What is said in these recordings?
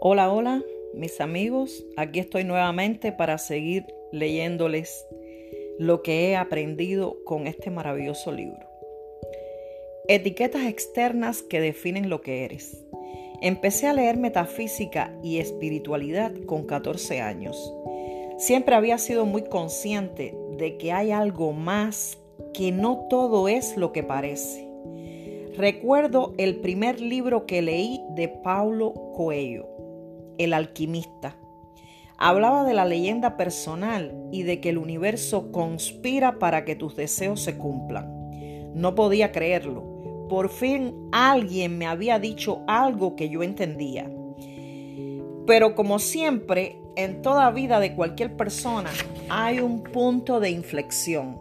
Hola, hola, mis amigos. Aquí estoy nuevamente para seguir leyéndoles lo que he aprendido con este maravilloso libro. Etiquetas externas que definen lo que eres. Empecé a leer metafísica y espiritualidad con 14 años. Siempre había sido muy consciente de que hay algo más, que no todo es lo que parece. Recuerdo el primer libro que leí de Paulo Coelho, el alquimista. Hablaba de la leyenda personal y de que el universo conspira para que tus deseos se cumplan. No podía creerlo. Por fin alguien me había dicho algo que yo entendía. Pero como siempre, en toda vida de cualquier persona hay un punto de inflexión.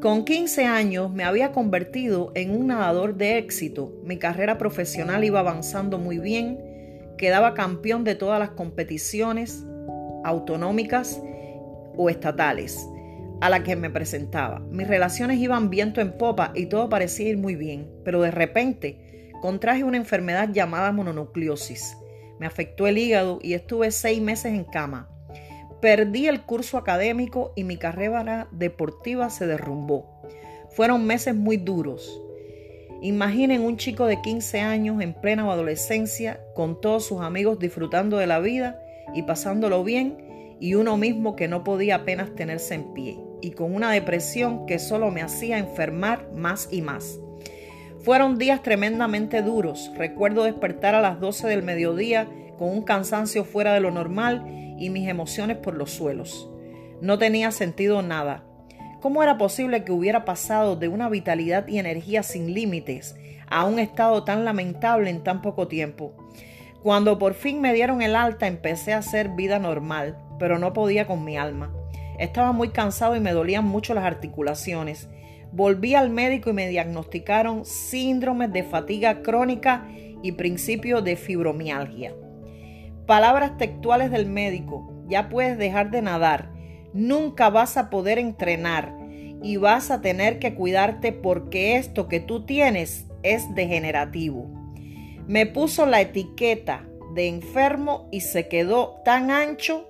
Con 15 años me había convertido en un nadador de éxito. Mi carrera profesional iba avanzando muy bien quedaba campeón de todas las competiciones autonómicas o estatales a las que me presentaba. Mis relaciones iban viento en popa y todo parecía ir muy bien, pero de repente contraje una enfermedad llamada mononucleosis. Me afectó el hígado y estuve seis meses en cama. Perdí el curso académico y mi carrera deportiva se derrumbó. Fueron meses muy duros. Imaginen un chico de 15 años en plena adolescencia, con todos sus amigos disfrutando de la vida y pasándolo bien, y uno mismo que no podía apenas tenerse en pie, y con una depresión que solo me hacía enfermar más y más. Fueron días tremendamente duros. Recuerdo despertar a las 12 del mediodía con un cansancio fuera de lo normal y mis emociones por los suelos. No tenía sentido nada. ¿Cómo era posible que hubiera pasado de una vitalidad y energía sin límites a un estado tan lamentable en tan poco tiempo? Cuando por fin me dieron el alta empecé a hacer vida normal, pero no podía con mi alma. Estaba muy cansado y me dolían mucho las articulaciones. Volví al médico y me diagnosticaron síndromes de fatiga crónica y principio de fibromialgia. Palabras textuales del médico, ya puedes dejar de nadar, nunca vas a poder entrenar y vas a tener que cuidarte porque esto que tú tienes es degenerativo. Me puso la etiqueta de enfermo y se quedó tan ancho,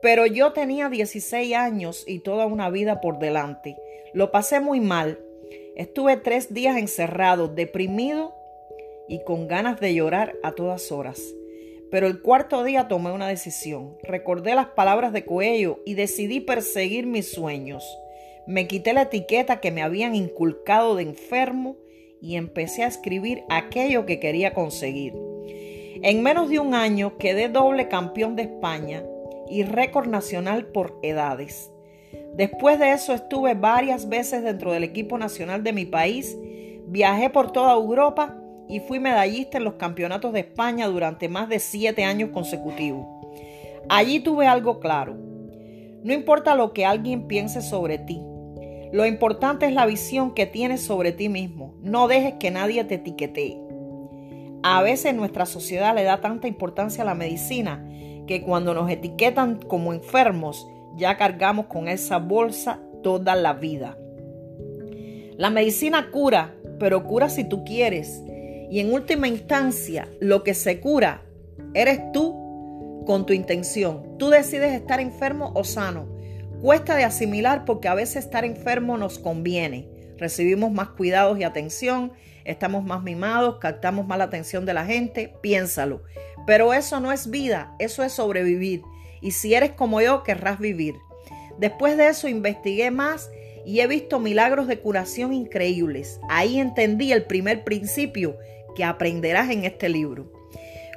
pero yo tenía 16 años y toda una vida por delante. Lo pasé muy mal. Estuve tres días encerrado, deprimido y con ganas de llorar a todas horas. Pero el cuarto día tomé una decisión. Recordé las palabras de Coello y decidí perseguir mis sueños. Me quité la etiqueta que me habían inculcado de enfermo y empecé a escribir aquello que quería conseguir. En menos de un año quedé doble campeón de España y récord nacional por edades. Después de eso estuve varias veces dentro del equipo nacional de mi país, viajé por toda Europa y fui medallista en los campeonatos de España durante más de siete años consecutivos. Allí tuve algo claro. No importa lo que alguien piense sobre ti. Lo importante es la visión que tienes sobre ti mismo. No dejes que nadie te etiquetee. A veces nuestra sociedad le da tanta importancia a la medicina que cuando nos etiquetan como enfermos ya cargamos con esa bolsa toda la vida. La medicina cura, pero cura si tú quieres y en última instancia, lo que se cura eres tú con tu intención. Tú decides estar enfermo o sano. Cuesta de asimilar porque a veces estar enfermo nos conviene. Recibimos más cuidados y atención, estamos más mimados, captamos más la atención de la gente. Piénsalo. Pero eso no es vida, eso es sobrevivir. Y si eres como yo, querrás vivir. Después de eso investigué más y he visto milagros de curación increíbles. Ahí entendí el primer principio que aprenderás en este libro.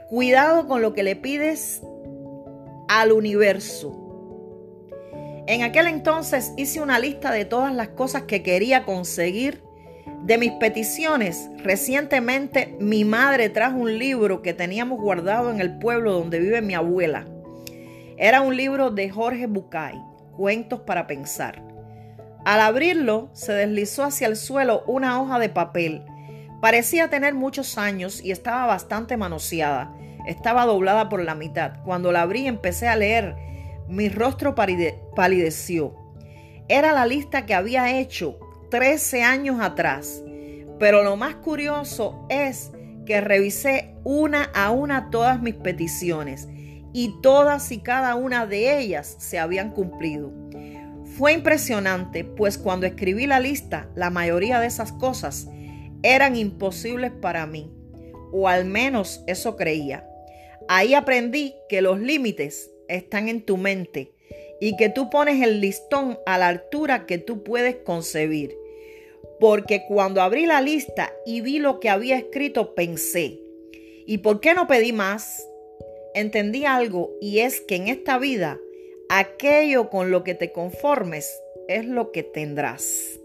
Cuidado con lo que le pides al universo. En aquel entonces hice una lista de todas las cosas que quería conseguir de mis peticiones. Recientemente mi madre trajo un libro que teníamos guardado en el pueblo donde vive mi abuela. Era un libro de Jorge Bucay, Cuentos para Pensar. Al abrirlo se deslizó hacia el suelo una hoja de papel Parecía tener muchos años y estaba bastante manoseada. Estaba doblada por la mitad. Cuando la abrí empecé a leer. Mi rostro palideció. Era la lista que había hecho 13 años atrás. Pero lo más curioso es que revisé una a una todas mis peticiones y todas y cada una de ellas se habían cumplido. Fue impresionante, pues cuando escribí la lista, la mayoría de esas cosas eran imposibles para mí, o al menos eso creía. Ahí aprendí que los límites están en tu mente y que tú pones el listón a la altura que tú puedes concebir. Porque cuando abrí la lista y vi lo que había escrito, pensé, ¿y por qué no pedí más? Entendí algo y es que en esta vida aquello con lo que te conformes es lo que tendrás.